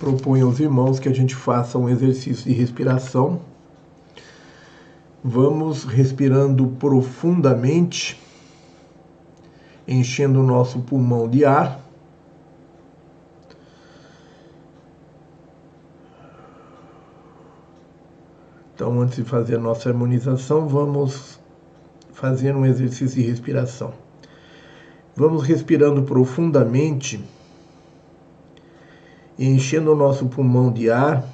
proponho aos irmãos que a gente faça um exercício de respiração. Vamos respirando profundamente, enchendo o nosso pulmão de ar. Então, antes de fazer a nossa harmonização, vamos fazer um exercício de respiração. Vamos respirando profundamente enchendo o nosso pulmão de ar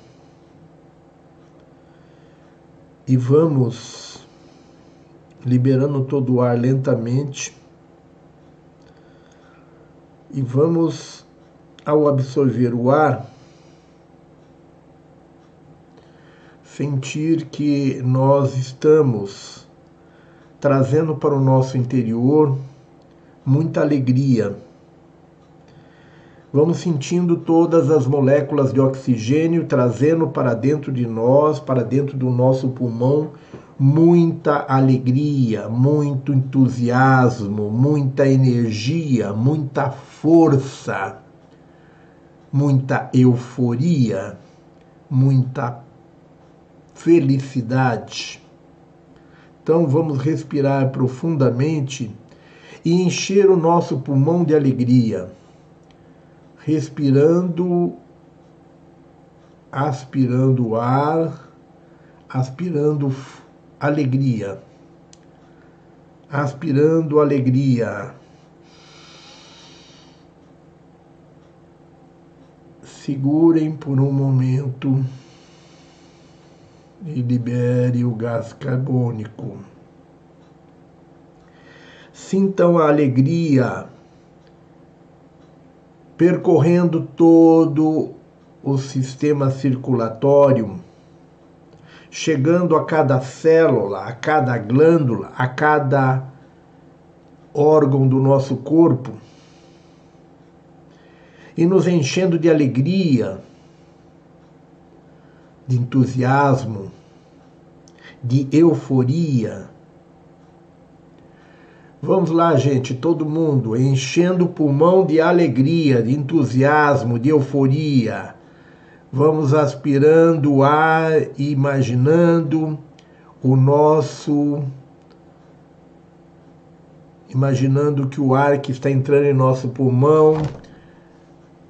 e vamos liberando todo o ar lentamente e vamos ao absorver o ar sentir que nós estamos trazendo para o nosso interior muita alegria Vamos sentindo todas as moléculas de oxigênio trazendo para dentro de nós, para dentro do nosso pulmão, muita alegria, muito entusiasmo, muita energia, muita força, muita euforia, muita felicidade. Então vamos respirar profundamente e encher o nosso pulmão de alegria respirando, aspirando ar, aspirando alegria, aspirando alegria. Segurem por um momento e libere o gás carbônico. Sintam a alegria percorrendo todo o sistema circulatório, chegando a cada célula, a cada glândula, a cada órgão do nosso corpo e nos enchendo de alegria, de entusiasmo, de euforia Vamos lá, gente, todo mundo, enchendo o pulmão de alegria, de entusiasmo, de euforia. Vamos aspirando o ar e imaginando o nosso. Imaginando que o ar que está entrando em nosso pulmão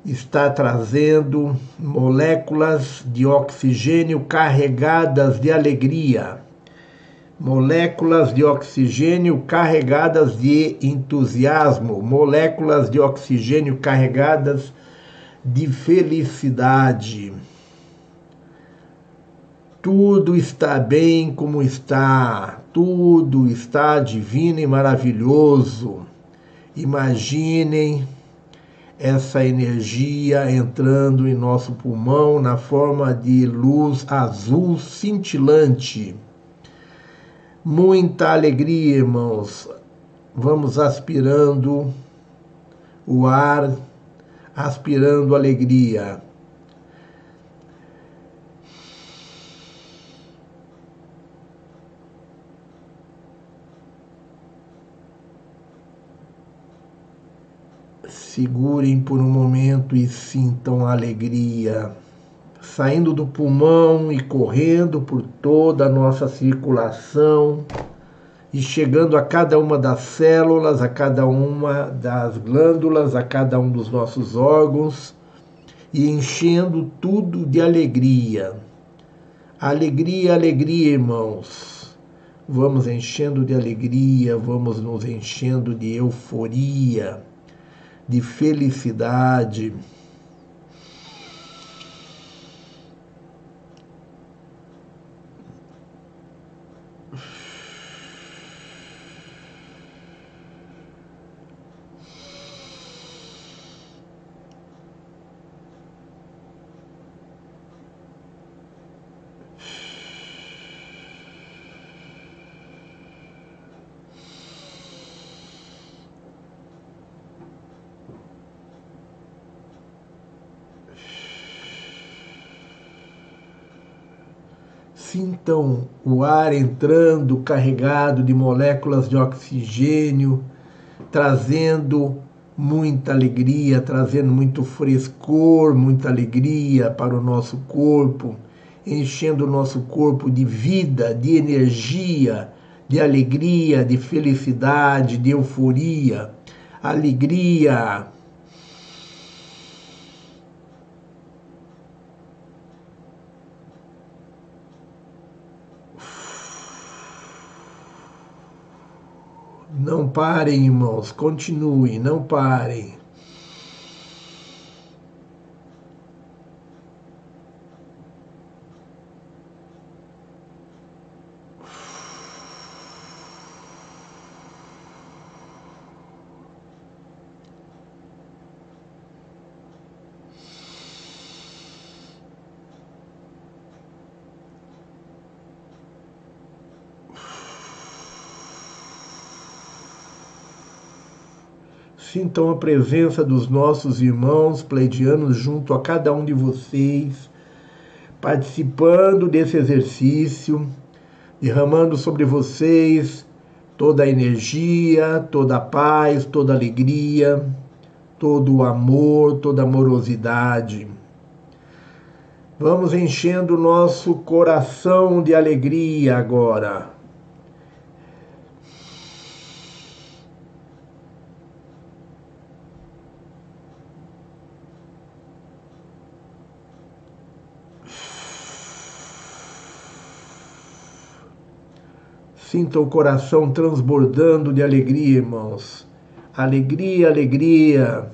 está trazendo moléculas de oxigênio carregadas de alegria moléculas de oxigênio carregadas de entusiasmo, moléculas de oxigênio carregadas de felicidade. Tudo está bem como está, tudo está divino e maravilhoso. Imaginem essa energia entrando em nosso pulmão na forma de luz azul cintilante Muita alegria, irmãos. Vamos aspirando o ar, aspirando alegria. Segurem por um momento e sintam a alegria saindo do pulmão e correndo por toda a nossa circulação e chegando a cada uma das células, a cada uma das glândulas, a cada um dos nossos órgãos e enchendo tudo de alegria. Alegria, alegria, irmãos. Vamos enchendo de alegria, vamos nos enchendo de euforia, de felicidade. Sintam o ar entrando carregado de moléculas de oxigênio, trazendo muita alegria, trazendo muito frescor, muita alegria para o nosso corpo, enchendo o nosso corpo de vida, de energia, de alegria, de felicidade, de euforia. Alegria, Não parem, irmãos, continuem, não parem. Sintam a presença dos nossos irmãos pleidianos junto a cada um de vocês, participando desse exercício, derramando sobre vocês toda a energia, toda a paz, toda a alegria, todo o amor, toda a amorosidade. Vamos enchendo o nosso coração de alegria agora Sinta o coração transbordando de alegria, irmãos. Alegria, alegria.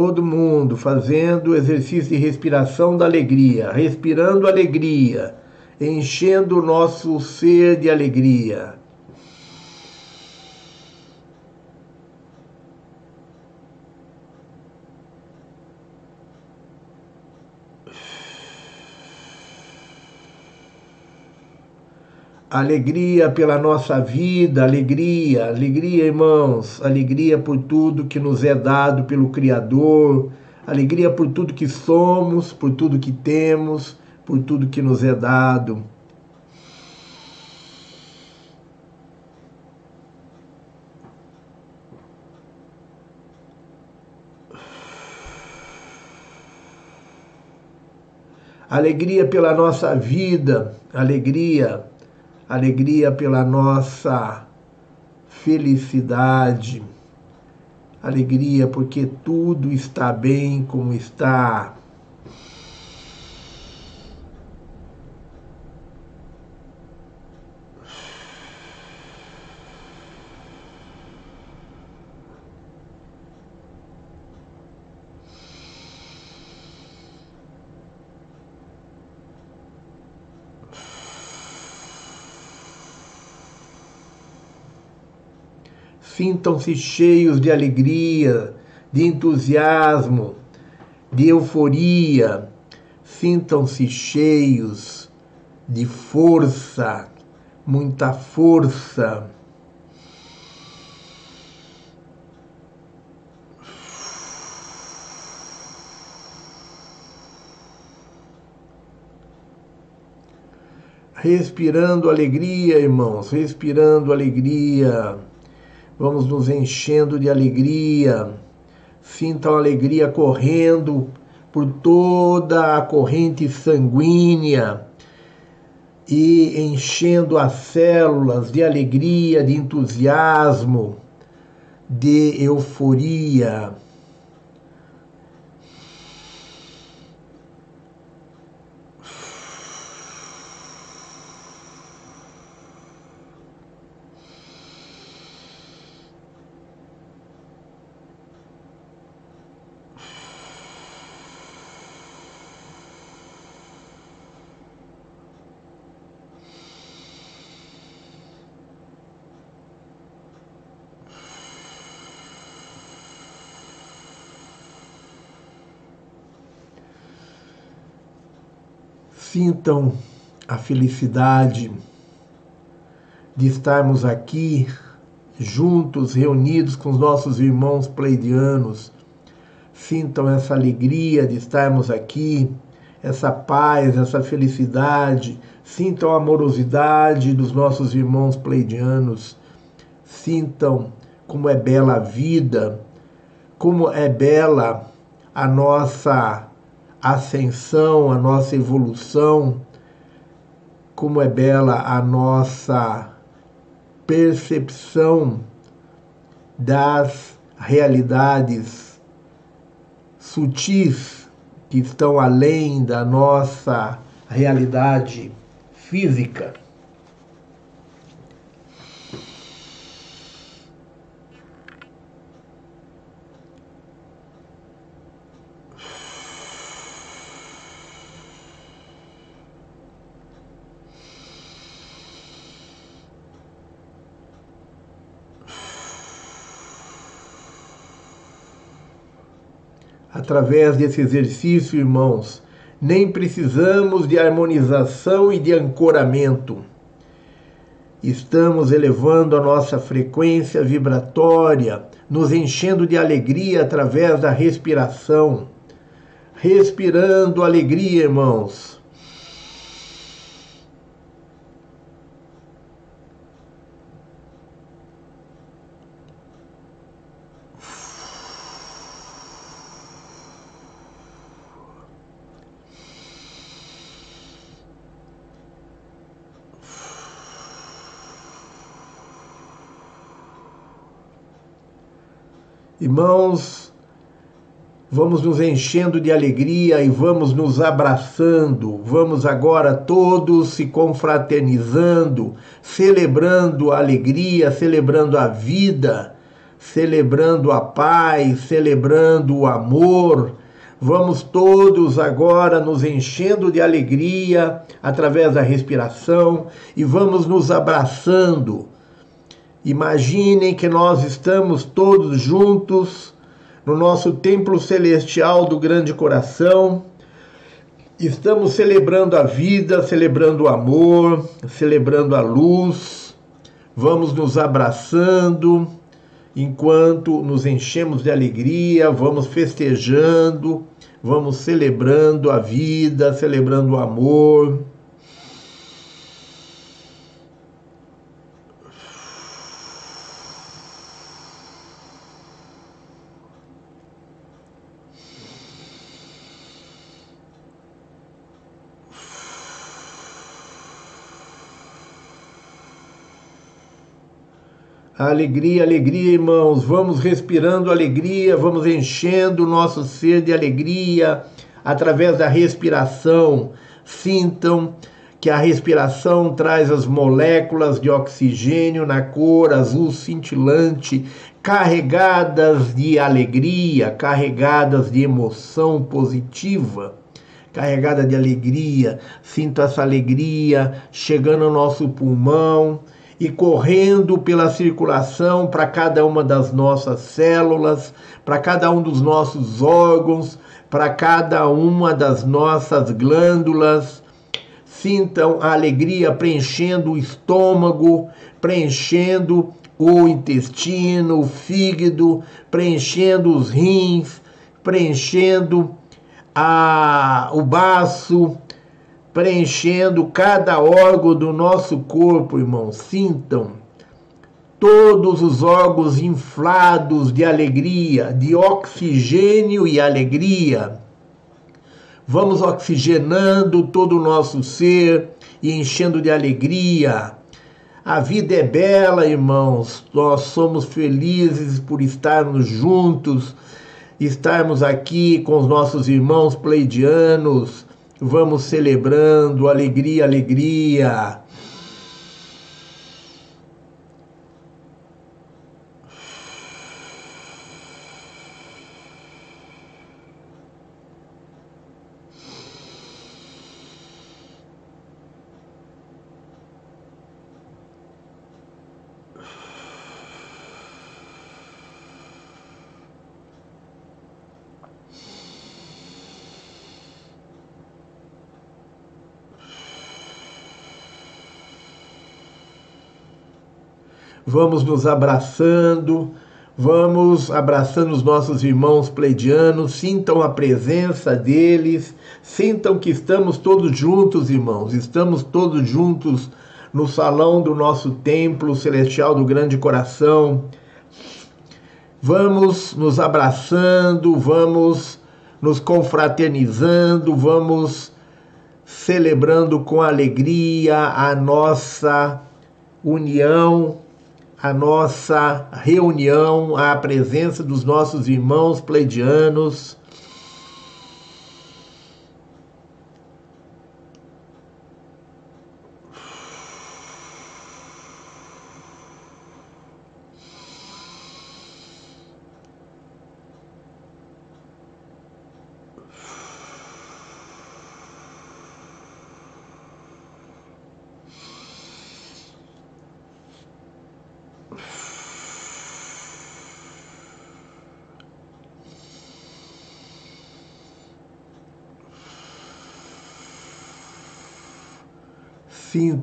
Todo mundo fazendo exercício de respiração da alegria, respirando alegria, enchendo o nosso ser de alegria. Alegria pela nossa vida, alegria, alegria, irmãos, alegria por tudo que nos é dado pelo Criador, alegria por tudo que somos, por tudo que temos, por tudo que nos é dado. Alegria pela nossa vida, alegria alegria pela nossa felicidade, alegria porque tudo está bem como está. Sintam-se cheios de alegria, de entusiasmo, de euforia. Sintam-se cheios de força, muita força. Respirando alegria, irmãos, respirando alegria. Vamos nos enchendo de alegria. Sintam a alegria correndo por toda a corrente sanguínea e enchendo as células de alegria, de entusiasmo, de euforia. Sintam a felicidade de estarmos aqui juntos, reunidos com os nossos irmãos pleidianos. Sintam essa alegria de estarmos aqui, essa paz, essa felicidade. Sintam a amorosidade dos nossos irmãos pleidianos. Sintam como é bela a vida, como é bela a nossa ascensão, a nossa evolução, como é bela a nossa percepção das realidades sutis que estão além da nossa realidade física. Através desse exercício, irmãos, nem precisamos de harmonização e de ancoramento. Estamos elevando a nossa frequência vibratória, nos enchendo de alegria através da respiração. Respirando alegria, irmãos Irmãos, vamos nos enchendo de alegria e vamos nos abraçando. Vamos agora todos se confraternizando, celebrando a alegria, celebrando a vida, celebrando a paz, celebrando o amor. Vamos todos agora nos enchendo de alegria através da respiração e vamos nos abraçando Imaginem que nós estamos todos juntos no nosso templo celestial do grande coração. Estamos celebrando a vida, celebrando o amor, celebrando a luz. Vamos nos abraçando enquanto nos enchemos de alegria, vamos festejando, vamos celebrando a vida, celebrando o amor. Alegria, alegria, irmãos. Vamos respirando alegria, vamos enchendo o nosso ser de alegria através da respiração. Sintam que a respiração traz as moléculas de oxigênio na cor azul cintilante, carregadas de alegria, carregadas de emoção positiva carregada de alegria. Sinto essa alegria chegando ao nosso pulmão e correndo pela circulação para cada uma das nossas células, para cada um dos nossos órgãos, para cada uma das nossas glândulas. Sintam a alegria preenchendo o estômago, preenchendo o intestino, o fígado, preenchendo os rins, preenchendo a, o baço, preenchendo cada órgão do nosso corpo, irmãos. Sintam todos os órgãos inflados de alegria, de oxigênio e alegria. Vamos oxigenando todo o nosso ser e enchendo de alegria. A vida é bela, irmãos. Nós somos felizes por estarmos juntos, estarmos aqui com os nossos irmãos pleidianos Vamos celebrando, alegria, alegria. Vamos nos abraçando, vamos abraçando os nossos irmãos pleidianos, sintam a presença deles, sintam que estamos todos juntos, irmãos, estamos todos juntos no salão do nosso templo celestial do Grande Coração. Vamos nos abraçando, vamos nos confraternizando, vamos celebrando com alegria a nossa união, a nossa reunião, a presença dos nossos irmãos pleidianos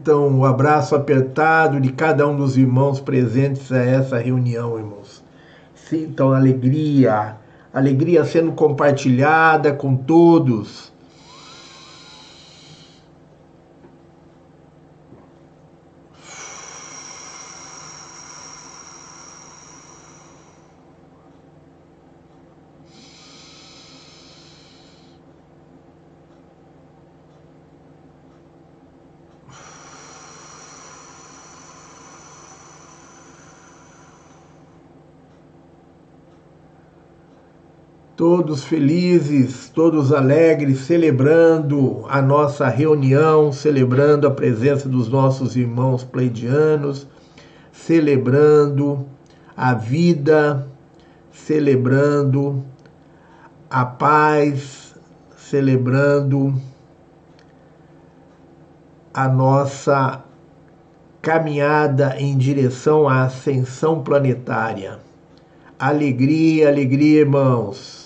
Sintam o abraço apertado de cada um dos irmãos presentes a essa reunião, irmãos. Sintam alegria, alegria sendo compartilhada com todos. Todos felizes, todos alegres, celebrando a nossa reunião, celebrando a presença dos nossos irmãos pleidianos, celebrando a vida, celebrando a paz, celebrando a nossa caminhada em direção à ascensão planetária. Alegria, alegria, irmãos.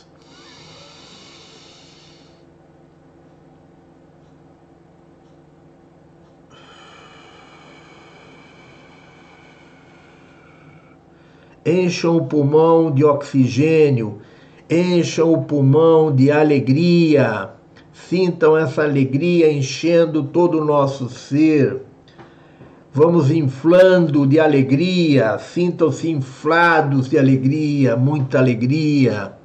Encham o pulmão de oxigênio, encham o pulmão de alegria, sintam essa alegria enchendo todo o nosso ser. Vamos inflando de alegria, sintam-se inflados de alegria, muita alegria.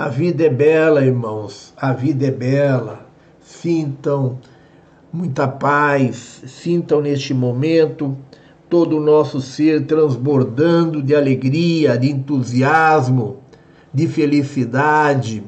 A vida é bela, irmãos, a vida é bela. Sintam muita paz, sintam neste momento todo o nosso ser transbordando de alegria, de entusiasmo, de felicidade.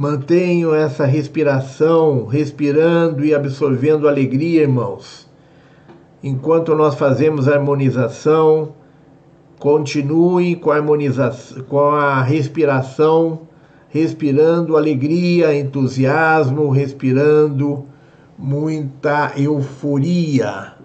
Mantenham essa respiração, respirando e absorvendo alegria, irmãos. Enquanto nós fazemos a harmonização, continue com a, harmonização, com a respiração, respirando alegria, entusiasmo, respirando muita euforia.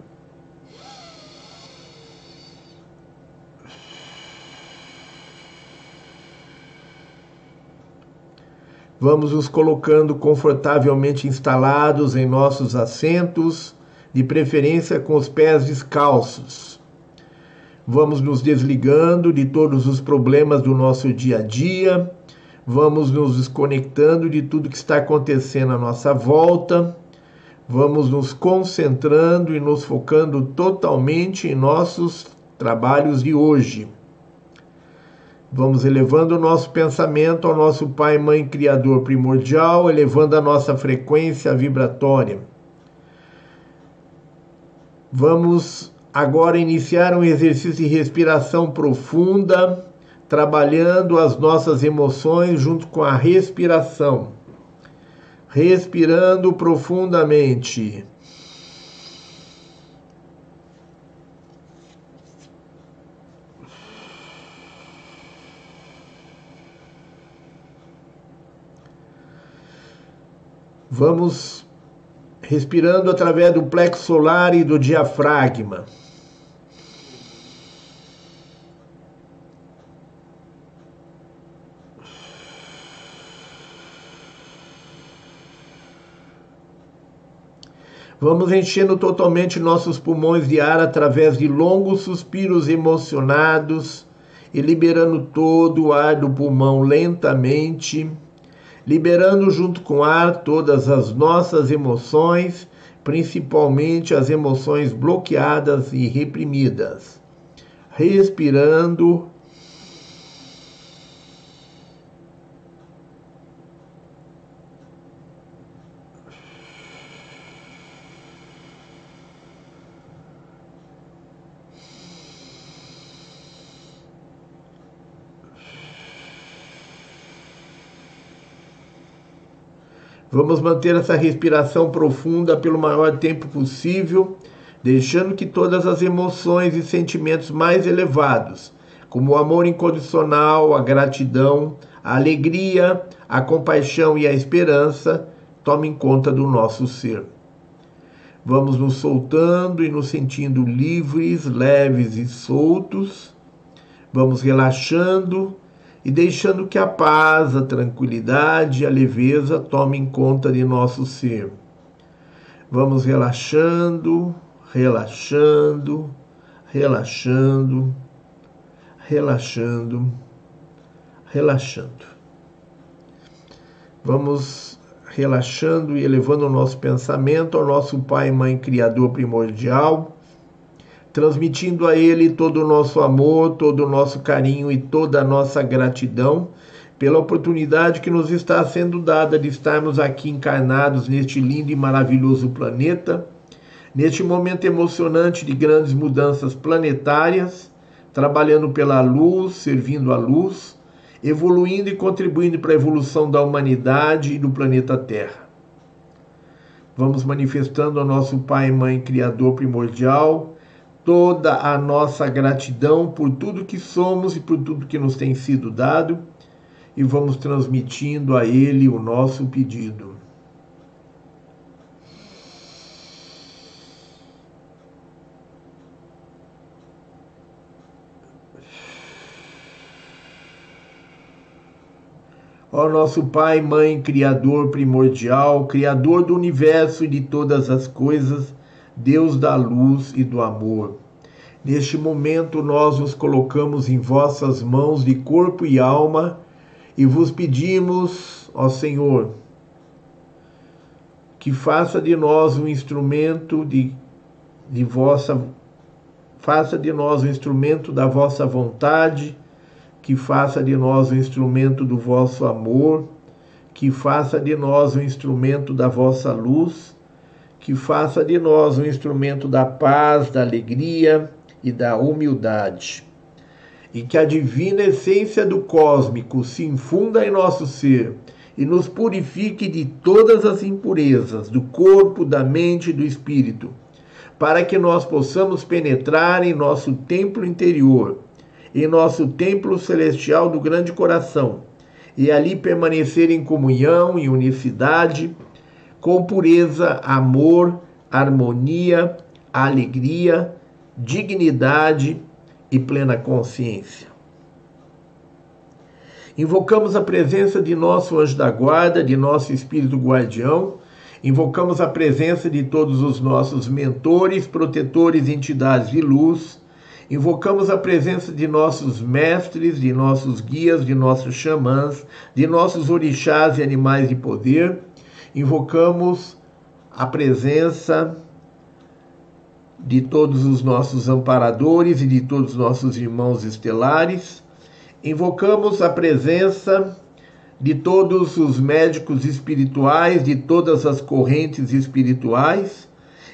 Vamos nos colocando confortavelmente instalados em nossos assentos, de preferência com os pés descalços. Vamos nos desligando de todos os problemas do nosso dia a dia, vamos nos desconectando de tudo que está acontecendo à nossa volta, vamos nos concentrando e nos focando totalmente em nossos trabalhos de hoje. Vamos elevando o nosso pensamento ao nosso Pai, Mãe, Criador primordial, elevando a nossa frequência vibratória. Vamos agora iniciar um exercício de respiração profunda, trabalhando as nossas emoções junto com a respiração. Respirando profundamente. Vamos respirando através do plexo solar e do diafragma. Vamos enchendo totalmente nossos pulmões de ar através de longos suspiros emocionados e liberando todo o ar do pulmão lentamente liberando junto com o ar todas as nossas emoções, principalmente as emoções bloqueadas e reprimidas. Respirando Vamos manter essa respiração profunda pelo maior tempo possível, deixando que todas as emoções e sentimentos mais elevados, como o amor incondicional, a gratidão, a alegria, a compaixão e a esperança, tomem conta do nosso ser. Vamos nos soltando e nos sentindo livres, leves e soltos. Vamos relaxando e deixando que a paz, a tranquilidade e a leveza tomem conta de nosso ser. Vamos relaxando, relaxando, relaxando, relaxando, relaxando. Vamos relaxando e elevando o nosso pensamento ao nosso Pai Mãe Criador primordial transmitindo a Ele todo o nosso amor, todo o nosso carinho e toda a nossa gratidão pela oportunidade que nos está sendo dada de estarmos aqui encarnados neste lindo e maravilhoso planeta, neste momento emocionante de grandes mudanças planetárias, trabalhando pela luz, servindo a luz, evoluindo e contribuindo para a evolução da humanidade e do planeta Terra. Vamos manifestando ao nosso Pai e Mãe Criador primordial toda a nossa gratidão por tudo que somos e por tudo que nos tem sido dado e vamos transmitindo a Ele o nosso pedido. Ó nosso Pai, Mãe, Criador primordial, Criador do universo e de todas as coisas, Deus da luz e do amor. Neste momento nós nos colocamos em vossas mãos de corpo e alma e vos pedimos, ó Senhor, que faça de nós um instrumento de, de vossa faça de nós um instrumento da vossa vontade, que faça de nós um instrumento do vosso amor, que faça de nós um instrumento da vossa luz que faça de nós um instrumento da paz, da alegria e da humildade. E que a divina essência do cósmico se infunda em nosso ser e nos purifique de todas as impurezas do corpo, da mente e do espírito, para que nós possamos penetrar em nosso templo interior, em nosso templo celestial do grande coração, e ali permanecer em comunhão e unicidade com pureza, amor, harmonia, alegria, dignidade e plena consciência. Invocamos a presença de nosso anjo da guarda, de nosso espírito guardião, invocamos a presença de todos os nossos mentores, protetores, entidades de luz, invocamos a presença de nossos mestres, de nossos guias, de nossos xamãs, de nossos orixás e animais de poder invocamos a presença de todos os nossos amparadores e de todos os nossos irmãos estelares, Invocamos a presença de todos os médicos espirituais, de todas as correntes espirituais.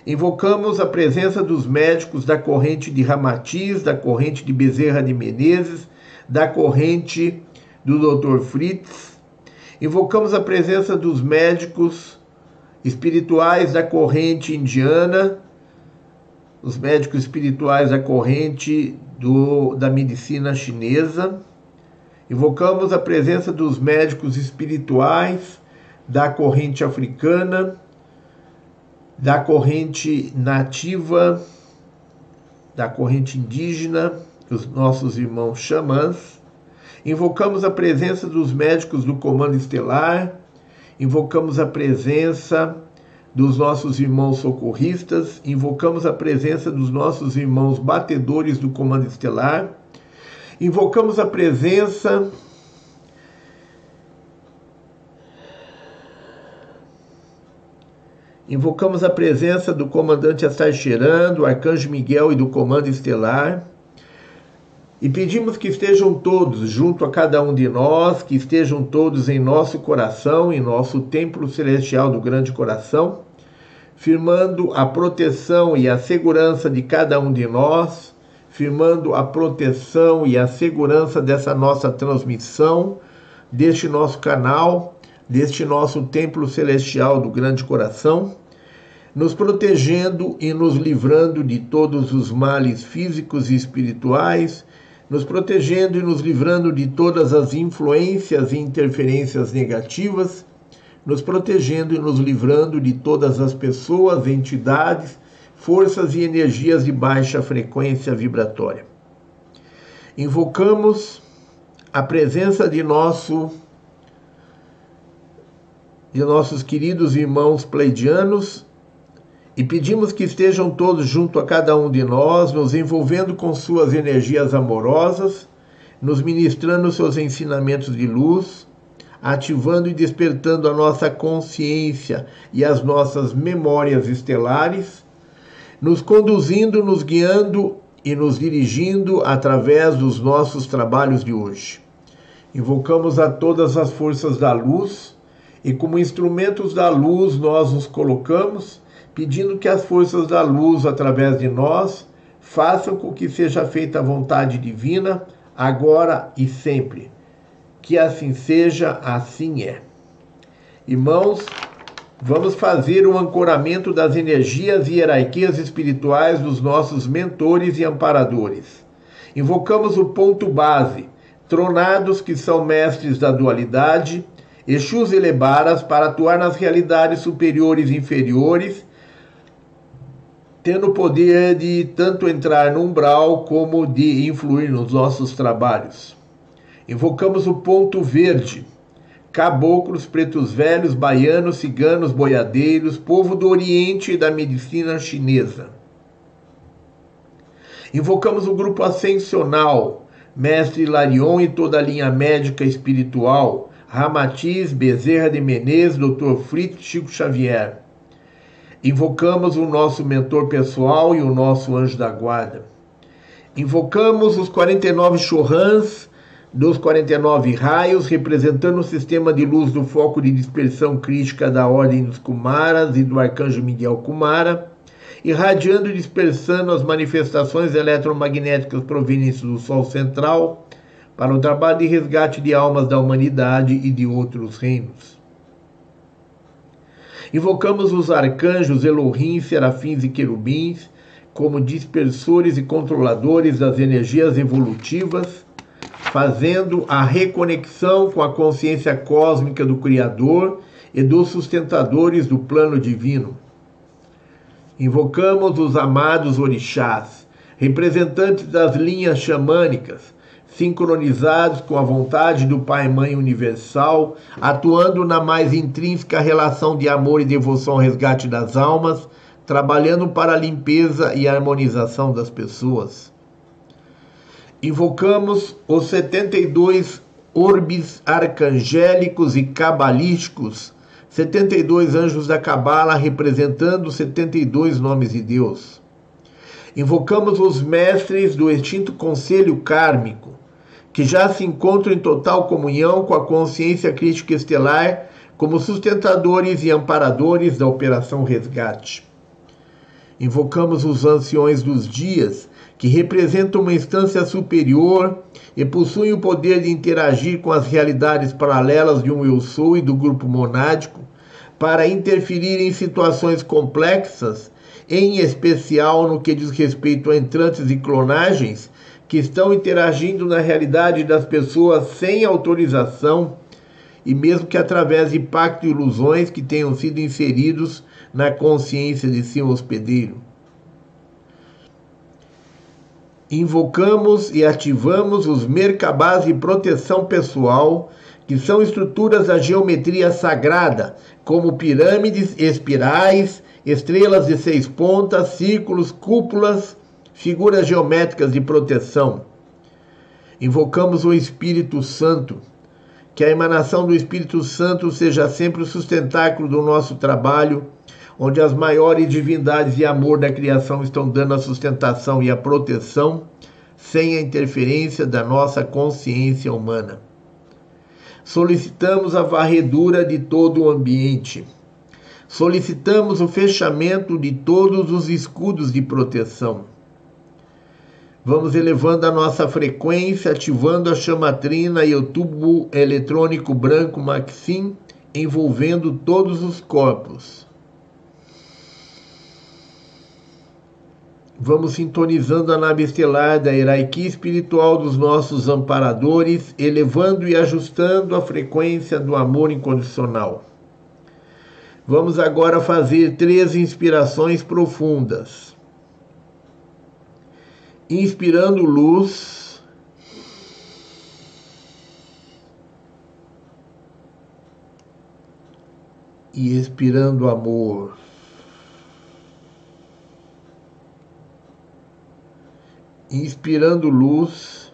Invocamos a presença dos médicos da corrente de Ramatiz, da corrente de Bezerra de Menezes, da corrente do Dr. Fritz. Invocamos a presença dos médicos espirituais da corrente indiana, os médicos espirituais da corrente do, da medicina chinesa. Invocamos a presença dos médicos espirituais da corrente africana, da corrente nativa, da corrente indígena, os nossos irmãos xamãs. Invocamos a presença dos médicos do Comando Estelar, invocamos a presença dos nossos irmãos socorristas, invocamos a presença dos nossos irmãos batedores do Comando Estelar. Invocamos a presença Invocamos a presença do comandante Astarcheran, do arcanjo Miguel e do comando estelar. E pedimos que estejam todos junto a cada um de nós, que estejam todos em nosso coração, em nosso templo celestial do grande coração, firmando a proteção e a segurança de cada um de nós firmando a proteção e a segurança dessa nossa transmissão, deste nosso canal, deste nosso templo celestial do grande coração, nos protegendo e nos livrando de todos os males físicos e espirituais, nos protegendo e nos livrando de todas as influências e interferências negativas, nos protegendo e nos livrando de todas as pessoas, entidades forças e energias de baixa frequência vibratória. Invocamos a presença de nosso de nossos queridos irmãos pleidianos e pedimos que estejam todos junto a cada um de nós, nos envolvendo com suas energias amorosas, nos ministrando seus ensinamentos de luz, ativando e despertando a nossa consciência e as nossas memórias estelares nos conduzindo, nos guiando e nos dirigindo através dos nossos trabalhos de hoje. Invocamos a todas as forças da luz e, como instrumentos da luz, nós nos colocamos, pedindo que as forças da luz, através de nós, façam com que seja feita a vontade divina, agora e sempre. Que assim seja, assim é. Irmãos, Vamos fazer o um ancoramento das energias e hierarquias espirituais dos nossos mentores e amparadores. Invocamos o ponto base, tronados que são mestres da dualidade, Exus elebaras para atuar nas realidades superiores e inferiores, tendo o poder de tanto entrar no umbral como de influir nos nossos trabalhos. Invocamos o ponto verde, caboclos, pretos velhos, baianos, ciganos, boiadeiros, povo do Oriente e da medicina chinesa. Invocamos o grupo ascensional, mestre Larion e toda a linha médica espiritual, Ramatiz, Bezerra de Menezes, Dr. Fritz, Chico Xavier. Invocamos o nosso mentor pessoal e o nosso anjo da guarda. Invocamos os 49 chorrãs dos 49 raios, representando o sistema de luz do foco de dispersão crítica da Ordem dos Kumaras e do Arcanjo Miguel Kumara, irradiando e dispersando as manifestações eletromagnéticas provenientes do Sol central para o trabalho de resgate de almas da humanidade e de outros reinos. Invocamos os arcanjos Elohim, serafins e querubins como dispersores e controladores das energias evolutivas fazendo a reconexão com a consciência cósmica do Criador e dos sustentadores do plano divino. Invocamos os amados orixás, representantes das linhas xamânicas, sincronizados com a vontade do Pai Mãe Universal, atuando na mais intrínseca relação de amor e devoção ao resgate das almas, trabalhando para a limpeza e harmonização das pessoas invocamos os 72 orbes arcangélicos e cabalísticos, 72 anjos da Cabala representando os 72 nomes de Deus. Invocamos os mestres do extinto conselho kármico, que já se encontram em total comunhão com a consciência crítica estelar como sustentadores e amparadores da Operação Resgate. Invocamos os anciões dos dias, que representam uma instância superior e possuem o poder de interagir com as realidades paralelas de um eu sou e do grupo monádico, para interferir em situações complexas, em especial no que diz respeito a entrantes e clonagens que estão interagindo na realidade das pessoas sem autorização e mesmo que através de pacto e ilusões que tenham sido inseridos na consciência de seu hospedeiro. Invocamos e ativamos os mercabás de proteção pessoal, que são estruturas da geometria sagrada, como pirâmides, espirais, estrelas de seis pontas, círculos, cúpulas, figuras geométricas de proteção. Invocamos o Espírito Santo, que a emanação do Espírito Santo seja sempre o sustentáculo do nosso trabalho, onde as maiores divindades e amor da criação estão dando a sustentação e a proteção, sem a interferência da nossa consciência humana. Solicitamos a varredura de todo o ambiente. Solicitamos o fechamento de todos os escudos de proteção Vamos elevando a nossa frequência, ativando a chamatrina e o tubo eletrônico branco Maxim, envolvendo todos os corpos. Vamos sintonizando a nave estelar da hierarquia espiritual dos nossos amparadores, elevando e ajustando a frequência do amor incondicional. Vamos agora fazer três inspirações profundas inspirando luz. E expirando amor. Inspirando luz.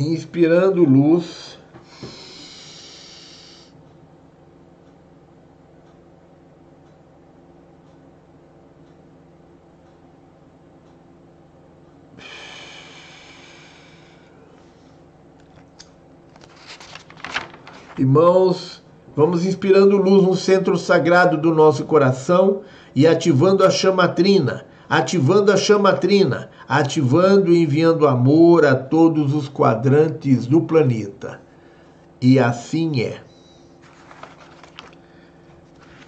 Inspirando luz. Irmãos, vamos inspirando luz no centro sagrado do nosso coração e ativando a chama trina ativando a chamatrina, ativando e enviando amor a todos os quadrantes do planeta. E assim é.